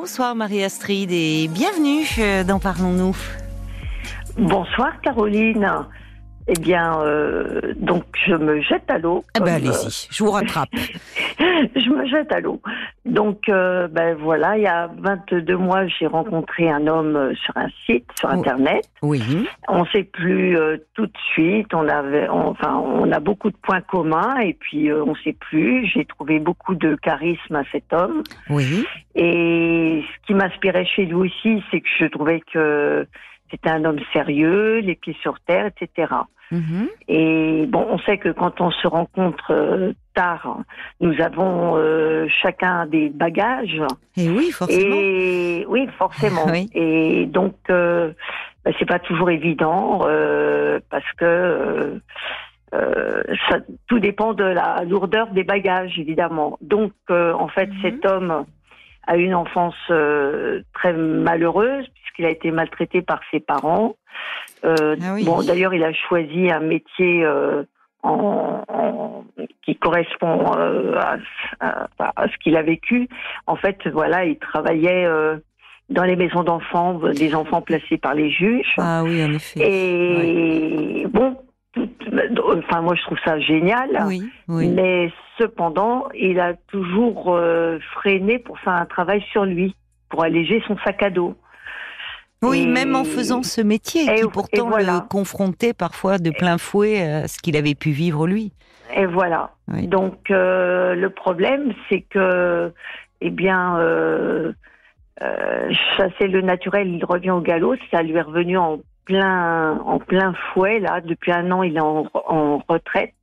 bonsoir Marie-Astrid et bienvenue euh, dans Parlons-nous. Bonsoir Caroline. Eh bien, euh, donc je me jette à l'eau. Eh ben allez-y, je vous rattrape. euh, je me jette à l'eau. Donc, euh, ben voilà, il y a 22 mois, j'ai rencontré un homme euh, sur un site, sur. Internet. Oui. On s'est plus euh, tout de suite. On avait, on- enfin, on a beaucoup de points communs et puis euh, on s'est plus. J'ai trouvé beaucoup de charisme à cet homme. Oui. Et ce qui m'inspirait chez lui aussi, c'est que je trouvais que c'était un homme sérieux, les pieds sur terre, etc. Mhm. Et bon, on sait que quand on se rencontre euh, tard, nous avons euh, chacun des bagages. Et oui, forcément. Et oui, forcément. Oui. Et donc, euh, bah, c'est pas toujours évident euh, parce que ça, tout dépend de la lourdeur des bagages, évidemment. Donc, en fait, Mhm. cet homme a une enfance euh, très malheureuse puisqu'il a été maltraité par ses parents. Euh, Ah oui. Bon, d'ailleurs, il a choisi un métier. euh, en, en- qui correspond à, à- à ce qu'il a vécu. En fait, voilà, il travaillait dans les maisons d'enfants, des enfants placés par les juges. Ah oui, en effet. Et bon, enfin moi je trouve ça génial. Oui, oui. Mais cependant, il a toujours euh, freiné pour faire un travail sur lui, pour alléger son sac à dos. Oui, Et- même en faisant ce métier Et- qui pourtant voilà. le confrontait parfois de plein fouet à ce qu'il avait pu vivre lui. Et voilà. Oui. Donc euh, le problème, c'est que, eh bien, euh, euh, chasser le naturel, il revient au galop. Ça lui est revenu en plein, en plein fouet là. Depuis un an, il est en, en retraite.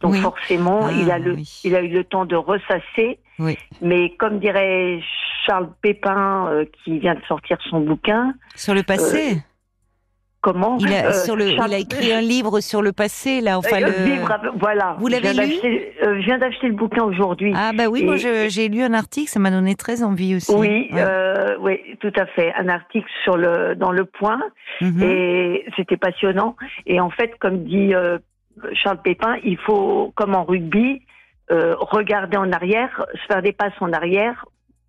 Donc Oui. forcément, Ah, il a le, oui. il a eu le temps de ressasser. Oui. Mais comme dirait Charles Pépin, euh, qui vient de sortir son bouquin, Sur le passé, comment il, a, euh, sur le, Charles- il a écrit un livre sur le passé, là. Enfin, Euh, le... Voilà. Vous l'avez Je viens lu? d'acheter- euh, Je viens d'acheter le bouquin aujourd'hui. Ah bah oui, moi Et- j'ai lu un article, ça m'a donné très envie aussi. Oui, Ouais. euh, oui, tout à fait. Un article sur le dans le Point Mhm. et c'était passionnant. Et en fait, comme dit Charles Pépin, il faut, comme en rugby, regarder en arrière, se faire des passes en arrière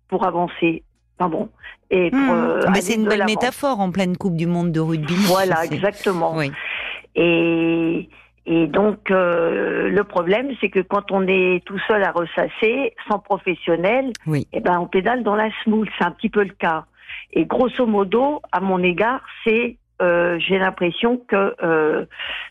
pour avancer. Enfin bon. Et pour, Mhm. euh, aller c'est une belle métaphore en pleine Coupe du Monde de rugby. Voilà, exactement. Oui. Et, et donc, euh, le problème, c'est que quand on est tout seul à ressasser, sans professionnel, Oui. eh ben, on pédale dans la semoule. C'est un petit peu le cas. Et grosso modo, à mon égard, c'est, euh, j'ai l'impression que euh,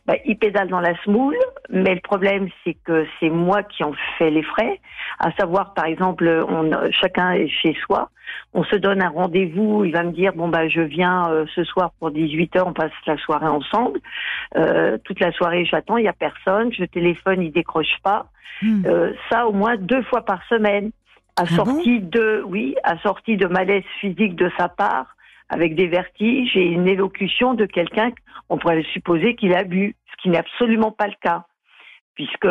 bah, il pédale dans la semoule, mais le problème, c'est que c'est moi qui en fais les frais. À savoir, par exemple, on, chacun est chez soi. On se donne un rendez-vous. Il va me dire bon bah je viens euh, ce soir pour 18 h On passe la soirée ensemble. Toute la soirée, j'attends. Il y a personne. Je téléphone, il décroche pas. Euh, ça au moins deux fois par semaine. Assorti de, oui, assorti de malaise physique de sa part, avec des vertiges et une élocution de quelqu'un, on pourrait supposer qu'il a bu, ce qui n'est absolument pas le cas. Puisque.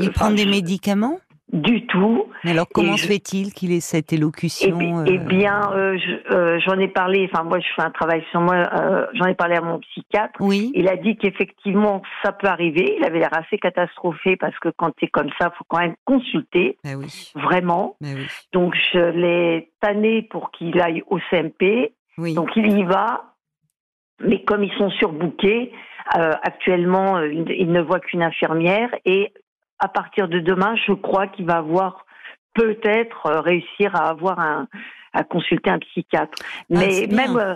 Il prend des médicaments? Du tout. Mais alors comment se fait-il qu'il ait cette Eh, élocution euh, eh bien, euh, je- euh, j'en ai parlé, enfin moi je fais un travail sur moi, euh, j'en ai parlé à mon psychiatre. Oui. Il a dit qu'effectivement ça peut arriver. Il avait l'air assez catastrophé parce que quand c'est comme ça, faut quand même consulter, Bah oui. vraiment. Bah oui. Donc je l'ai tanné pour qu'il aille au CMP. Oui. Donc il y va, mais comme ils sont surbookés, euh, actuellement euh, il ne voit qu'une infirmière et à partir de demain, je crois qu'il va avoir peut-être euh, réussir à avoir un à consulter un psychiatre. Mais Ah, c'est bien. même euh,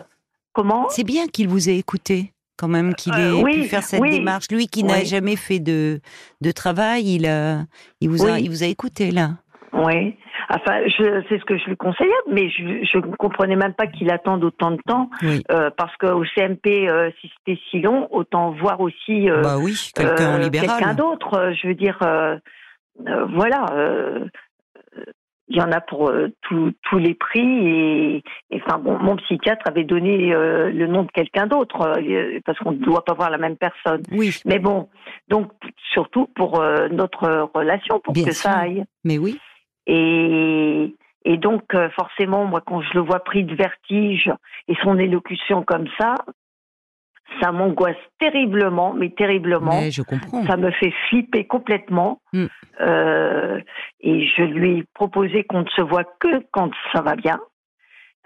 comment? C'est bien qu'il vous ait écouté, quand même, qu'il ait oui, pu faire cette oui. démarche. Lui qui n'a jamais fait de, de travail, il, a, il, vous a, il vous a écouté là. Oui. Enfin, c'est ce que je lui conseillais, mais je, ne comprenais même pas qu'il attende autant de temps, Oui. euh, parce qu'au CMP, euh, si c'était si long, autant voir aussi euh, bah oui, quelqu'un en euh, quelqu'un d'autre. Je veux dire, voilà. il y en a pour tous les prix et, et, enfin bon, mon psychiatre avait donné le nom de quelqu'un d'autre parce qu'on ne doit pas voir la même personne. Oui, Mais bon, donc surtout pour notre relation, pour Bien que sûr. ça aille. mais oui. Et, et donc, euh, forcément, moi, quand je le vois pris de vertige et son élocution comme ça, ça m'angoisse terriblement, mais terriblement. Mais je comprends. Ça me fait flipper complètement. Mm. Euh, et je lui ai proposé qu'on ne se voit que quand ça va bien.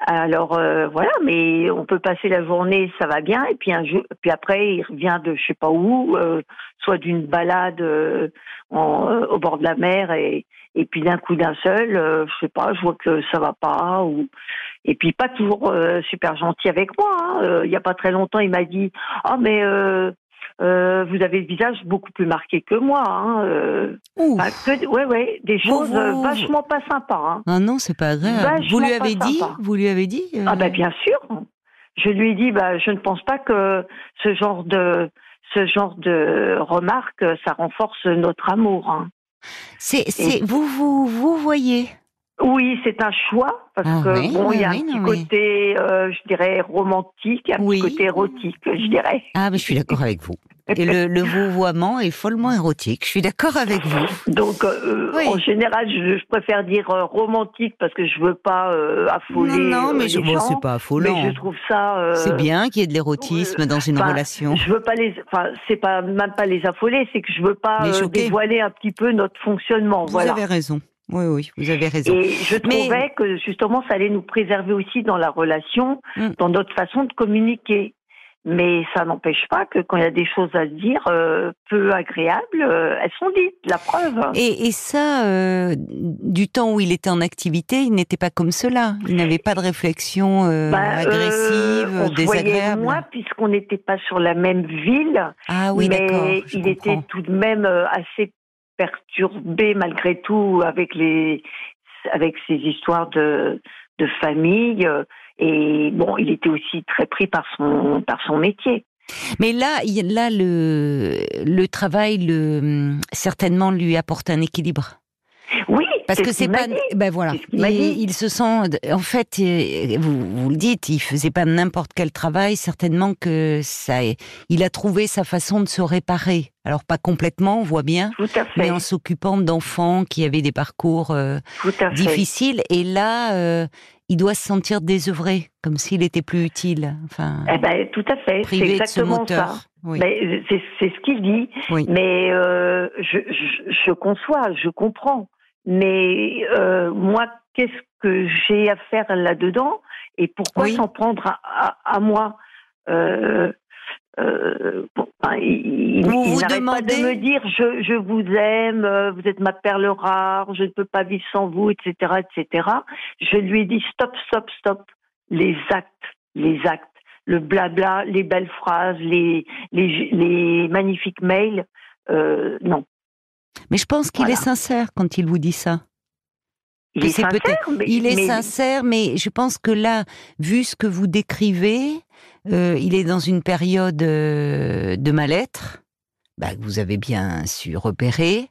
Alors euh, voilà, mais on peut passer la journée, ça va bien, et puis un jour, puis après il revient de je sais pas où, euh, soit d'une balade euh, en, euh, au bord de la mer, et, et puis d'un coup d'un seul, euh, je sais pas, je vois que ça va pas, ou et puis pas toujours euh, super gentil avec moi. hein. Il y a pas très longtemps, il m'a dit ah mais euh, vous avez le visage beaucoup plus marqué que moi. Hein, euh. Enfin, que- ouais, ouais, des choses euh, vachement pas sympas. Hein. Ah non, c'est pas agréable. Vous lui avez dit sympa. Vous lui avez dit euh, Ah ben bien sûr. Je lui ai dit, bah, je ne pense pas que ce genre de ce genre de remarques, ça renforce notre amour. hein. C'est, c'est, vous, vous, vous voyez. Oui, c'est un choix parce Ah que oui, bon, il y a oui, un petit côté, euh, je dirais romantique, un petit côté érotique, je dirais. Ah, mais je suis d'accord avec vous. Et le, le vouvoiement est follement érotique. Je suis d'accord avec vous. Donc, euh, Oui. en général, je, je préfère dire euh, romantique parce que je veux pas euh, affoler non, non, euh, mais les je, bon, c'est pas mais affolant. je trouve ça. euh, C'est bien qu'il y ait de l'érotisme dans une relation. Je veux pas les, enfin, c'est pas même pas les affoler, c'est que je veux pas euh, dévoiler un petit peu notre fonctionnement. Vous voilà. avez raison. Oui, oui, vous avez raison. Et je Mais- trouvais que justement, ça allait nous préserver aussi dans la relation, Mm. dans notre façon de communiquer. Mais ça n'empêche pas que quand il y a des choses à se dire euh, peu agréables, euh, elles sont dites. La preuve. Et, et ça, euh, du temps où il était en activité, il n'était pas comme cela. Il n'avait pas de réflexion Bah, agressive, on se désagréable. moins puisqu'on n'était pas sur la même ville. Ah oui, mais il était tout de même assez perturbé malgré tout avec les avec ses histoires de de famille et bon il était aussi très pris par son par son métier Mais là, là le, le travail, le, certainement lui apporte un équilibre. Parce que ce c'est pas, ben voilà, il, se sent, en fait, vous, vous le dites, il faisait pas n'importe quel travail, certainement que ça, il a trouvé sa façon de se réparer. Alors pas complètement, on voit bien, tout à fait mais en s'occupant d'enfants qui avaient des parcours euh, tout à fait difficiles. Et là, euh, il doit se sentir désœuvré, comme s'il était plus utile. Enfin, eh ben tout à fait c'est privé de ce moteur. ça Oui. Mais c'est c'est ce qu'il dit Oui. mais euh, je, je je conçois je comprends mais euh, moi qu'est-ce que j'ai à faire là-dedans et pourquoi Oui. s'en prendre à, à, à moi? Euh, euh, bon, il, Vous il vous pas de me dire je, je vous aime, euh, vous êtes ma perle rare, je ne peux pas vivre sans vous, etc., etc. Je lui ai dit stop, stop, stop. Les actes, les actes, le blabla, les belles phrases, les les, les magnifiques mails, euh, non. Mais je pense qu'il Voilà. est sincère quand il vous dit ça. Il est sincère, mais Il est mais- sincère, mais je pense que là, vu ce que vous décrivez, euh, il est dans une période euh, de mal-être. Bah, que vous avez bien su repérer.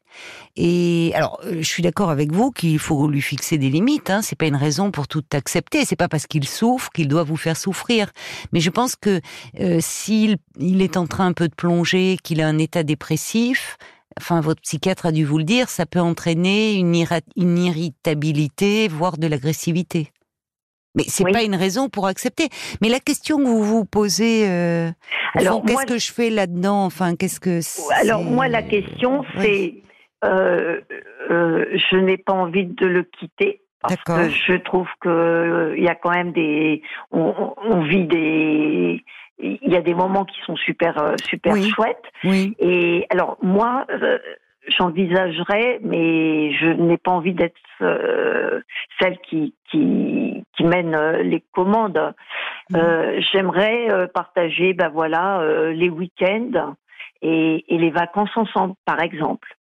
Et alors, euh, je suis d'accord avec vous qu'il faut lui fixer des limites. Hein. C'est pas une raison pour tout accepter. C'est pas parce qu'il souffre qu'il doit vous faire souffrir. Mais je pense que euh, s'il il est en train un peu de plonger, qu'il a un état dépressif, enfin votre psychiatre a dû vous le dire, ça peut entraîner une, irritabilité, voire de l'agressivité. Mais c'est Oui. pas une raison pour accepter. Mais la question que vous vous posez, euh, Alors, qu'est-ce que je fais là-dedans? Enfin, qu'est-ce que Alors moi la question c'est euh, euh, je n'ai pas envie de le quitter parce que je trouve que euh, il y a quand même des on, vit des il y a des moments qui sont super euh, super Oui. chouettes. Oui, et alors moi euh, j'envisagerais mais je n'ai pas envie d'être euh, celle qui qui qui mène euh, les commandes. Euh, J'aimerais partager, ben voilà, les week-ends et, et les vacances ensemble, par exemple.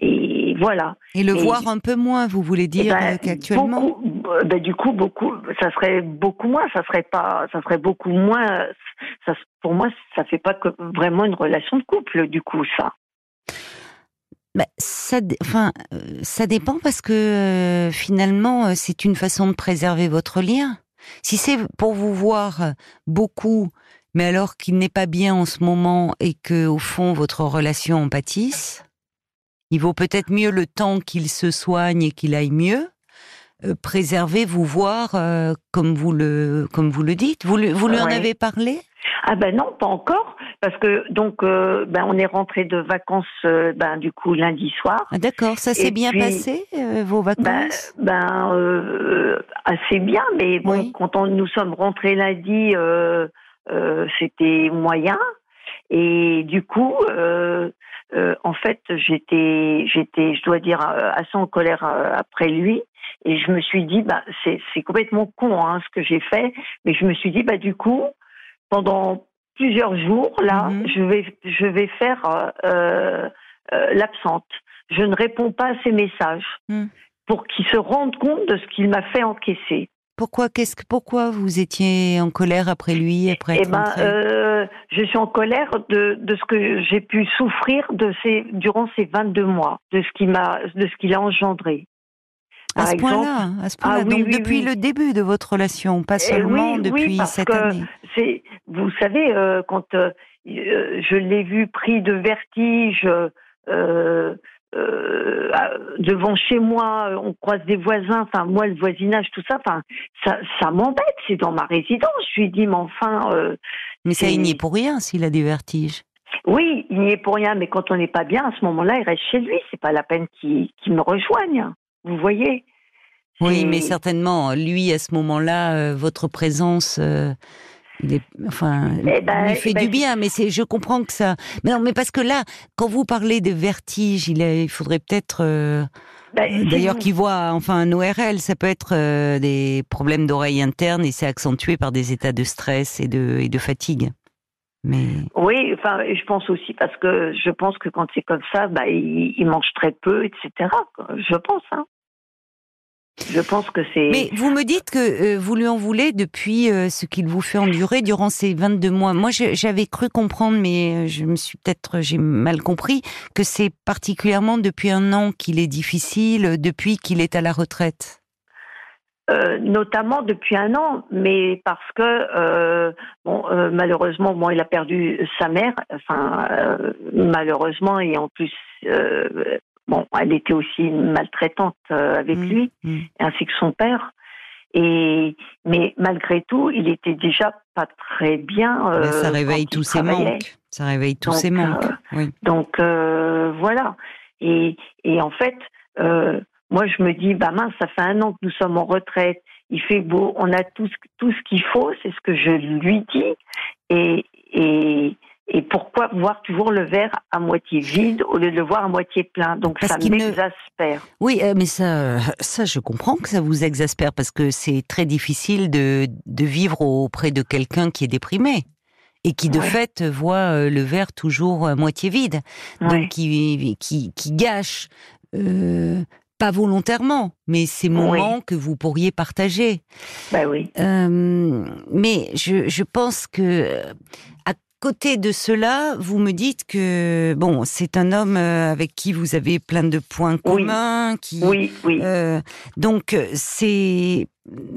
Et voilà. et le Et- voir un peu moins, vous voulez Eh dire ben, qu'actuellement beaucoup- euh, ben, du coup, beaucoup, ça serait beaucoup moins. Ça serait pas, ça serait beaucoup moins. Ça, pour moi, ça fait pas que vraiment une relation de couple, du coup, ça. Bah, ça, enfin, euh, ça dépend parce que euh, finalement, c'est une façon de préserver votre lien. Si c'est pour vous voir beaucoup, mais alors qu'il n'est pas bien en ce moment et que au fond votre relation en pâtisse, il vaut peut-être mieux le temps qu'il se soigne et qu'il aille mieux. euh, préserver, vous voir euh, comme vous le comme vous le dites. Vous, le- vous lui en avez parlé? Ah ben non, pas encore. parce que donc euh, ben on est rentré de vacances euh, ben du coup lundi soir. Ah, D'accord, ça s'est bien passé vos Ben, vacances? ben assez bien, mais bon, Oui. quand on, nous sommes rentrés lundi, c'était moyen. Et du coup, euh, en fait, j'étais, j'étais, je dois dire, euh, assez en colère euh, après lui. Et je me suis dit, bah, c'est, c'est complètement con hein, ce que j'ai fait. Mais je me suis dit, bah, du coup, pendant plusieurs jours, là, Mhm. je vais, je vais faire euh, l'absente. Je ne réponds pas à ses messages Mhm. pour qu'il se rende compte de ce qu'il m'a fait encaisser. Pourquoi qu'est-ce que pourquoi vous étiez en colère après lui après Eh ben, euh, je suis en colère de, de ce que j'ai pu souffrir de ces, durant ces 22 mois, de ce qui m'a, de ce qu'il a engendré. À Par ce point-là, à ce point-là. Ah oui, depuis oui. le début de votre relation, pas Eh seulement depuis cette année. c'est, vous savez, euh, quand euh, je l'ai vu pris de vertige euh, euh, devant chez moi, on croise des voisins, enfin moi le voisinage, tout ça, enfin ça, ça m'embête. C'est dans ma résidence. Je lui dis, mais enfin. euh, Mais ça, il n'y est pour rien s'il a des vertiges. Oui, il n'y est pour rien, mais quand on n'est pas bien, à ce moment-là, il reste chez lui. C'est pas la peine qu'il me rejoigne. Vous voyez? Oui, mais certainement, lui, à ce moment-là, euh, votre présence, euh, il est, enfin, Eh ben, lui fait eh ben, du bien. Mais c'est, je comprends que ça. Mais non, mais parce que là, quand vous parlez de vertige, il, a- il faudrait peut-être, euh, Ben, d'ailleurs, qu'il voit, enfin, un ORL, ça peut être euh, des problèmes d'oreille interne et c'est accentué par des états de stress et de et de fatigue. Mais Oui, enfin, je pense aussi parce que je pense que quand c'est comme ça, bah, il, il mange très peu, etc. Je pense. Hein. Je pense que c'est. Mais vous me dites que euh, vous lui en voulez depuis euh, ce qu'il vous fait endurer durant ces 22 mois. Moi, j'avais cru comprendre, mais euh, je me suis peut-être, j'ai mal compris, que c'est particulièrement depuis un an qu'il est difficile, depuis qu'il est à la retraite. Euh, notamment depuis un an, mais parce que bon, malheureusement, bon, il a perdu sa mère, enfin malheureusement, et en plus, bon, elle était aussi maltraitante euh, avec Mm, lui, mm. ainsi que son père. Et mais malgré tout, il était déjà pas très bien. euh, ça réveille quand il tous travaillait. manques. Ça réveille tous manques. euh, oui. Donc euh, voilà. Et, et en fait, euh, moi je me dis, bah mince, ça fait un an que nous sommes en retraite. Il fait beau, on a tout, ce- tout ce qu'il faut, c'est ce que je lui dis. Et, et, et pourquoi voir toujours le verre à moitié vide au lieu de le voir à moitié plein? Donc Parce ça qu'il ne- m'exaspère. Oui, euh, mais ça, ça, je comprends que ça vous exaspère parce que c'est très difficile de, de vivre auprès de quelqu'un qui est déprimé et qui de Ouais. fait voit euh, le verre toujours à moitié vide, Ouais. donc qui, qui, qui gâche. euh, pas volontairement, mais ces moments que vous pourriez partager. Bah oui. Euh, mais je, je pense que à côté de cela, vous me dites que bon, c'est un homme euh, avec qui vous avez plein de points Oui. communs, qui Oui, oui. euh, donc euh, c'est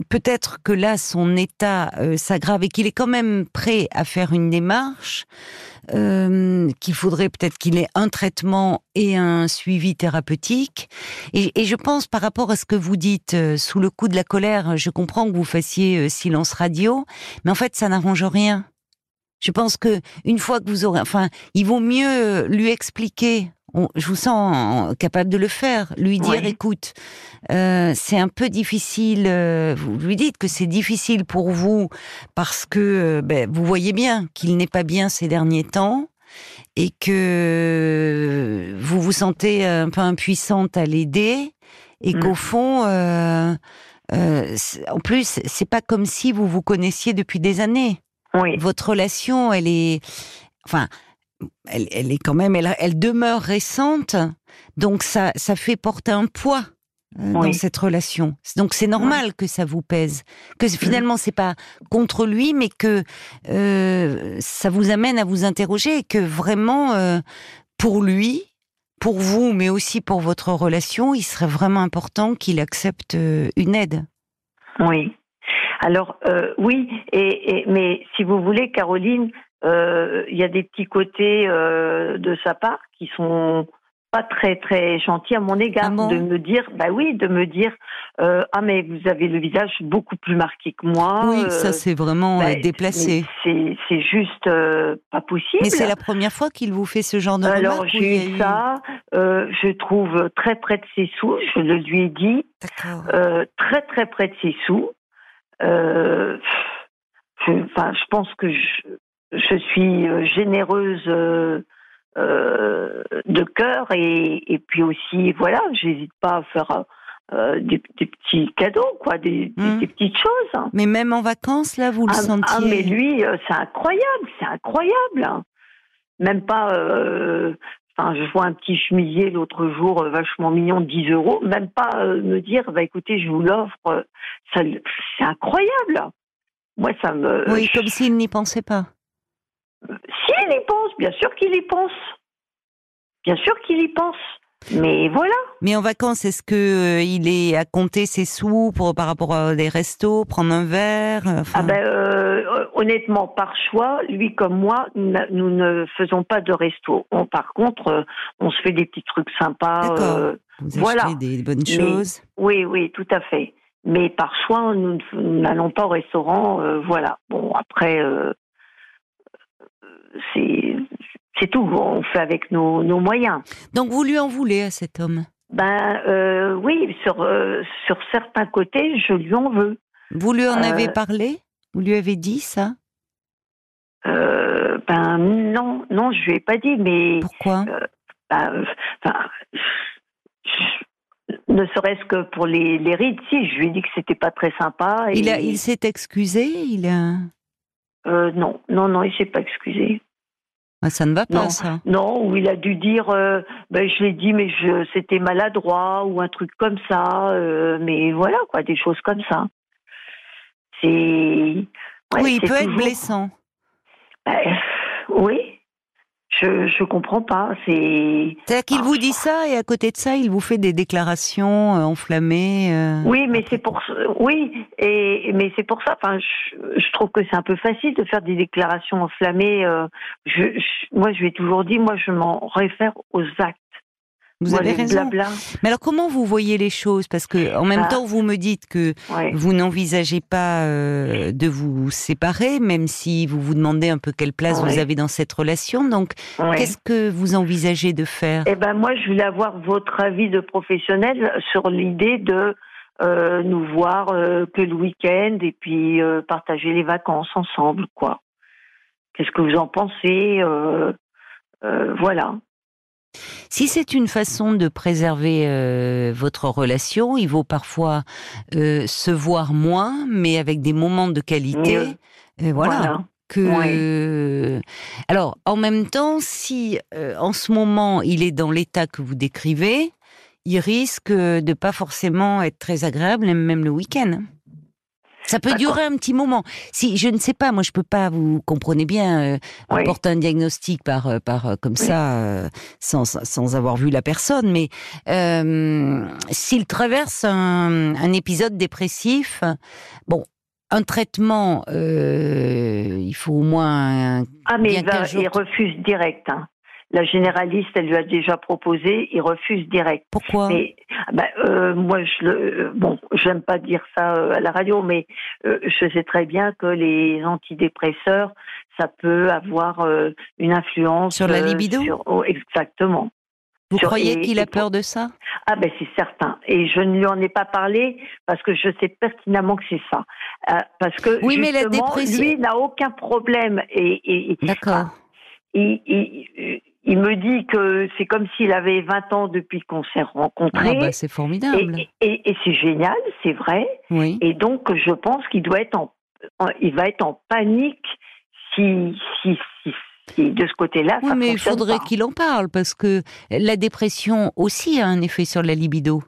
peut-être que là son état euh, s'aggrave et qu'il est quand même prêt à faire une démarche. euh, qu'il faudrait peut-être qu'il ait un traitement et un suivi thérapeutique. Et, et je pense par rapport à ce que vous dites, euh, sous le coup de la colère, je comprends que vous fassiez euh, silence radio, mais en fait ça n'arrange rien. Je pense que une fois que vous aurez, enfin, il vaut mieux lui expliquer. On- je vous sens capable de le faire. Lui dire, Oui. écoute, euh, c'est un peu difficile. euh, vous lui dites que c'est difficile pour vous parce que euh, ben, vous voyez bien qu'il n'est pas bien ces derniers temps et que vous vous sentez un peu impuissante à l'aider et Mm. qu'au fond, euh, euh, en plus, c'est pas comme si vous vous connaissiez depuis des années oui. votre relation, elle est, enfin, elle, elle est quand même, elle, elle demeure récente, donc ça, ça fait porter un poids euh, dans cette relation. Donc c'est normal que ça vous pèse, que finalement c'est pas contre lui, mais que euh, ça vous amène à vous interroger et que vraiment euh, pour lui. Pour vous, mais aussi pour votre relation, il serait vraiment important qu'il accepte euh, une aide. Oui. Alors euh, oui, et, et- mais si vous voulez, Caroline, euh, il y a des petits côtés euh, de sa part qui sont pas très très gentil à mon égard Ah bon de me dire bah oui de me dire euh, ah mais vous avez le visage beaucoup plus marqué que moi oui, euh, ça c'est vraiment bah, déplacé. c'est c'est juste euh, pas possible. Mais c'est la première fois qu'il vous fait ce genre de alors j'ai eu ça je trouve très près de ses sous je le lui ai dit. Très très près de ses sous euh, je, enfin je pense que je, je suis euh, généreuse euh, euh, de cœur et, et puis aussi voilà j'hésite pas à faire des, des petits cadeaux quoi des, des petites choses hein. Mais même en vacances, là, vous le ah, sentiez ah, mais lui c'est incroyable c'est incroyable hein. même pas euh, Enfin, je vois un petit chemisier l'autre jour, euh, vachement mignon, 10 euros. Même pas euh, me dire, bah écoutez, je vous l'offre. euh, ça, c'est incroyable. Moi, ça me. Oui, comme s'il n'y pensait pas. S'il y pense, bien sûr qu'il y pense. Bien sûr qu'il y pense. Mais voilà. Mais en vacances, est-ce que euh, il est à compter ses sous pour par rapport à des restos, prendre un verre euh, enfin, Ah ben, euh, honnêtement, par choix, lui comme moi, nous ne faisons pas de resto. On, par contre, euh, on se fait des petits trucs sympas. Vous voilà. des bonnes Mais- choses. oui, oui, tout à fait. Mais par choix, nous n'allons pas au restaurant. voilà. Bon, après, c'est c'est tout. On fait avec nos, nos moyens. Donc vous lui en voulez à cet homme? Ben euh, oui, sur euh, sur certains côtés, je lui en veux. Vous lui en Euh, avez parlé? Vous lui avez dit ça? Ben non, non, je lui ai pas dit, mais Pourquoi? ben, je- ne serait-ce que pour les, les rides, si, je lui ai dit que c'était pas très sympa. Et, Il, a- il s'est excusé Il a... non, non, non, il s'est pas excusé. Ah, ça ne va pas, Non. ça. Non, ou il a dû dire, euh, ben je l'ai dit, mais je c'était maladroit ou un truc comme ça. euh, mais voilà, quoi, des choses comme ça. C'est ouais, oui, il peut être blessant. Ben, oui, je je comprends pas. C'est C'est-à-dire qu'il Ah. vous dit ça et à côté de ça, il vous fait des déclarations euh, enflammées. euh, oui, mais c'est pour oui et mais c'est pour ça. Enfin, je, je trouve que c'est un peu facile de faire des déclarations enflammées. euh, je, je- moi, je lui ai toujours dit, moi, je m'en réfère aux actes. Vous Moi, avez raison. blabla, Mais alors, comment vous voyez les choses? Parce que en même Ah. temps, vous me dites que ouais. vous n'envisagez pas euh, de vous séparer, même si vous vous demandez un peu quelle place vous avez dans cette relation. Donc, ouais. qu'est-ce que vous envisagez de faire? Eh ben moi, je voulais avoir votre avis de professionnel sur l'idée de euh, nous voir euh, que le week-end et puis partager les vacances ensemble, quoi. Qu'est-ce que vous en pensez? Voilà. Si c'est une façon de préserver euh, votre relation, il vaut parfois euh, se voir moins, mais avec des moments de qualité. Euh, voilà. que alors en même temps si euh, en ce moment il est dans l'état que vous décrivez il risque de pas forcément être très agréable même le week-end ça peut durer un petit moment. Si je ne sais pas, moi je peux pas, vous comprenez bien, euh, Oui. apporter un diagnostic par euh, par euh, comme ça euh, sans sans avoir vu la personne, mais euh, s'il traverse un, un épisode dépressif, bon, un traitement, euh, il faut au moins un- Ah mais il, va, il refuse direct. hein. La généraliste, elle lui a déjà proposé, il refuse direct. pourquoi? Mais bah, euh, moi, je le, euh, bon, j'aime pas dire ça euh, à la radio, mais euh, je sais très bien que les antidépresseurs, ça peut avoir euh, une influence Sur la libido? sur- oh, Exactement. Vous sur- croyez qu'il a peur de ça? Ah ben c'est certain. Et je ne lui en ai pas parlé parce que je sais pertinemment que c'est ça. Euh, parce que Oui, mais la justement, dépression- lui n'a aucun problème et, et- et- D'accord. il, il- il me dit que c'est comme s'il avait 20 ans depuis qu'on s'est rencontrés. Ah bah c'est formidable. et- et- et c'est génial, c'est vrai. Oui. Et donc, je pense qu'il doit être en, en- il va être en panique si, si, si, de ce côté-là, Oui, ça mais il fonctionne faudrait qu'il en parle parce que la dépression aussi a un effet sur la libido.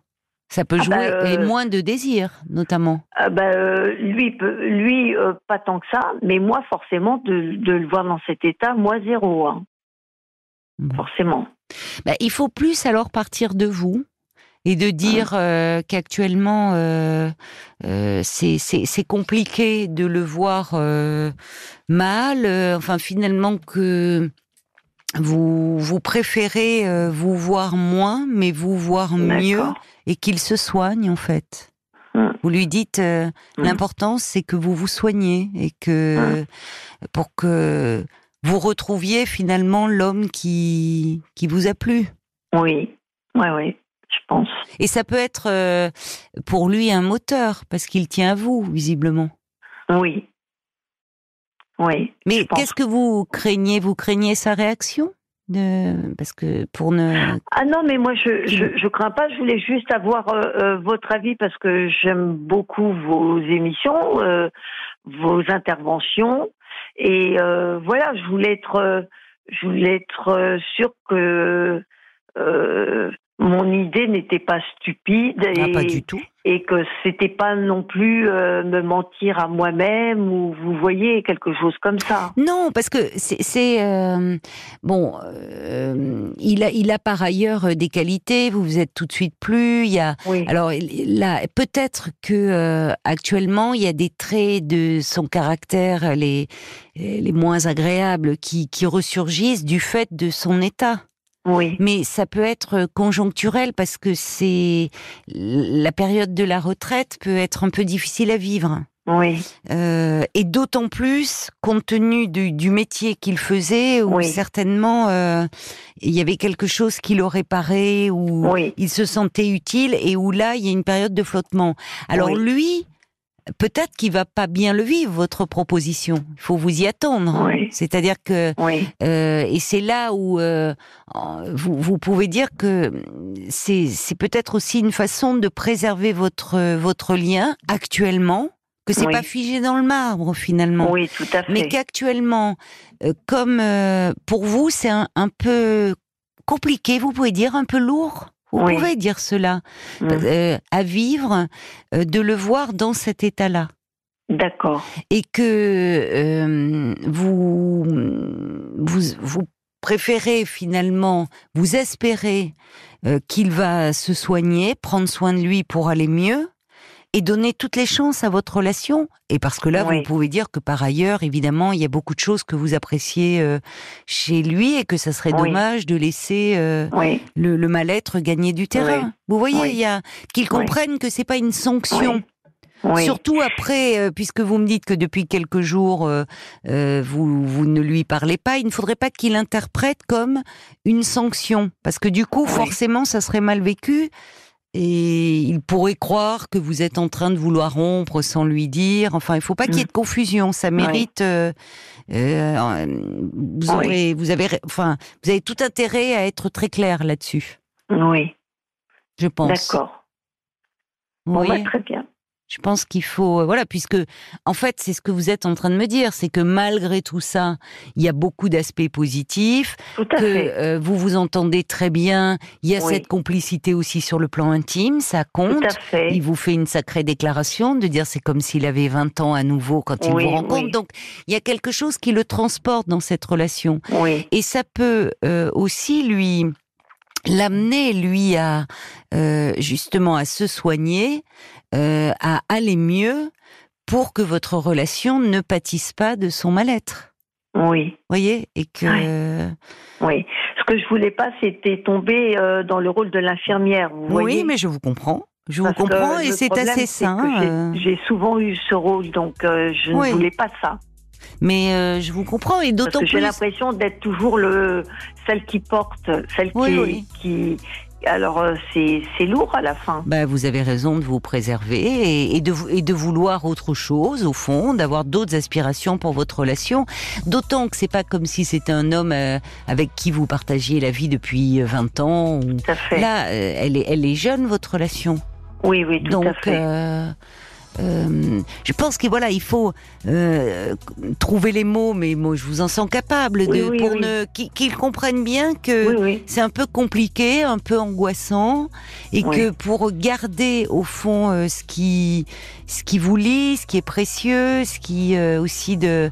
Ça peut Ah jouer bah, euh, et moins de désir, notamment. Ah ben, euh, lui, lui, euh, pas tant que ça, mais moi, forcément, de, de le voir dans cet état, moi zéro, hein. Bon. forcément. Bah, il faut plus alors partir de vous et de dire euh, qu'actuellement euh, euh, c'est compliqué de le voir euh, mal. enfin, finalement que vous, vous préférez vous voir moins, mais vous voir mieux et qu'il se soigne en fait. Mm. Vous lui dites l'important c'est que vous vous soignez et que pour que vous retrouviez finalement l'homme qui qui vous a plu? Oui, oui, oui, je pense. Et ça peut être euh, pour lui un moteur parce qu'il tient à vous visiblement. Oui, oui. Mais qu'est-ce que vous craignez? Vous craignez sa réaction? De... Parce que pour ne. Ah non, mais moi je, je, je crains pas. Je voulais juste avoir euh, euh, votre avis parce que j'aime beaucoup vos émissions, euh, vos interventions, et voilà, je voulais être, je voulais être sûr que mon idée n'était pas stupide ah, et, pas du tout. Et que c'était pas non plus euh, me mentir à moi-même ou vous voyez quelque chose comme ça. Non, parce que c'est euh, bon. Euh, il a il a par ailleurs des qualités. Vous vous êtes tout de suite plus. Il y a alors là peut-être que actuellement il y a des traits de son caractère les les moins agréables qui qui ressurgissent du fait de son état. Oui. Mais ça peut être conjoncturel parce que c'est la période de la retraite peut être un peu difficile à vivre. Oui. Euh, et d'autant plus compte tenu du, du métier qu'il faisait, où certainement euh, il y avait quelque chose qui le réparait, où il se sentait utile, et où là il y a une période de flottement. Alors lui, peut-être qu'il va pas bien le vivre votre proposition. Il faut vous y attendre. C'est-à-dire que euh, et c'est là où euh, vous, vous pouvez dire que c'est c'est peut-être aussi une façon de préserver votre votre lien actuellement que c'est pas figé dans le marbre finalement. Oui, tout à fait. Mais qu'actuellement, euh, comme pour vous, c'est un, un peu compliqué, vous pouvez dire un peu lourd? Vous pouvez dire cela mm. euh, à vivre, euh, de le voir dans cet état-là. D'accord. Et que euh, vous, vous, vous préférez finalement, vous espérez qu'il va se soigner, prendre soin de lui pour aller mieux, et donner toutes les chances à votre relation. Et parce que là, vous pouvez dire que par ailleurs, évidemment, il y a beaucoup de choses que vous appréciez euh, chez lui et que ça serait dommage de laisser euh, le, mal-être gagner du terrain. Vous voyez, il y a qu'ils comprennent que c'est pas une sanction. Surtout après, euh, puisque vous me dites que depuis quelques jours vous, vous ne lui parlez pas, il ne faudrait pas qu'il interprète comme une sanction, parce que du coup, forcément, ça serait mal vécu et il pourrait croire que vous êtes en train de vouloir rompre sans lui dire. Enfin, il faut pas qu'il y ait de confusion. Ça mérite. Euh, euh, vous aurez, vous avez, enfin, vous avez tout intérêt à être très clair là-dessus. Oui. Je pense. D'accord. Bon, bah, très bien. Je pense qu'il faut, euh, voilà, puisque en fait, c'est ce que vous êtes en train de me dire, c'est que malgré tout ça, il y a beaucoup d'aspects positifs, que euh, vous vous entendez très bien. Il y a cette complicité aussi sur le plan intime, ça compte. Il vous fait une sacrée déclaration de dire c'est comme s'il avait 20 ans à nouveau quand il vous rencontre. Donc il y a quelque chose qui le transporte dans cette relation. Et ça peut euh, aussi lui l'amener lui à justement à se soigner euh, à aller mieux pour que votre relation ne pâtisse pas de son mal-être. Oui. Voyez et que. Oui. Ce que je voulais pas, c'était tomber euh, dans le rôle de l'infirmière. Oui, mais je vous comprends. Je vous comprends et c'est assez sain. Euh. J'ai souvent eu ce rôle, donc je ne voulais pas ça. Mais je vous comprends et d'autant plus. J'ai l'impression d'être toujours le celle qui porte, celle qui, qui alors euh, c'est lourd à la fin. Ben, vous avez raison de vous préserver et, de, et de vouloir autre chose au fond, d'avoir d'autres aspirations pour votre relation. D'autant que c'est pas comme si c'était un homme euh, avec qui vous partagiez la vie depuis 20 euh, ans. Tout à fait. Là, elle est, elle est jeune votre relation. Oui, oui, tout Donc, à fait. Euh, je pense qu'il voilà, il faut euh, trouver les mots, mais moi je vous en sens capable de pour ne qu'ils comprennent bien que c'est un peu compliqué, un peu angoissant, et que pour garder au fond euh, ce qui ce qui vous lie, ce qui est précieux, ce qui euh, aussi de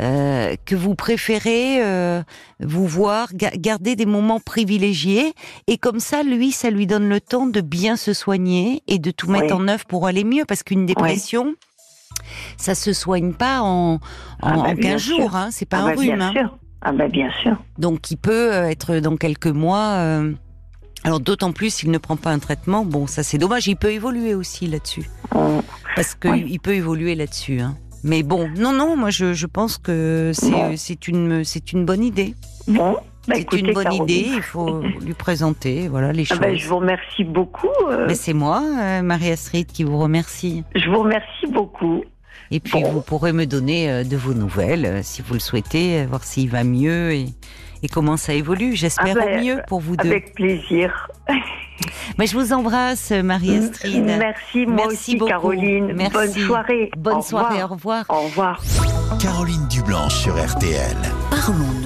euh, que vous préférez euh, vous voir, garder des moments privilégiés, et comme ça, lui, ça lui donne le temps de bien se soigner et de tout mettre en œuvre pour aller mieux, parce qu'une dépression. ça se soigne pas en, en, 15 ah bah, jours, hein, c'est pas ah un bah, rhume. Bien hein. sûr. Ah ben bien sûr. Donc il peut euh, être dans quelques mois. euh, alors d'autant plus s'il ne prend pas un traitement. Bon, ça c'est dommage. Il peut évoluer aussi là-dessus, On- parce que Oui. il peut évoluer là-dessus. hein. Mais bon, non, non. Moi, je, je pense que c'est une c'est une bonne idée. Bon, bah, c'est une bonne Caroline. idée. Il faut lui présenter, voilà les Ah choses. ben, je vous remercie beaucoup. euh, Mais c'est moi, euh, Marie-Astrid, qui vous remercie. je vous remercie beaucoup. Et puis Bon. vous pourrez me donner euh, de vos nouvelles, euh, si vous le souhaitez, voir s'il va mieux et, et comment ça évolue. J'espère Ah ben, au mieux pour vous deux. Avec plaisir. Mais je vous embrasse, Marie-Astrid. Merci, moi Merci aussi, beaucoup. Caroline. Merci. Bonne soirée. Bonne Au soirée, revoir. au revoir. Au revoir. Caroline Dublanche sur RTL. Parlons-nous.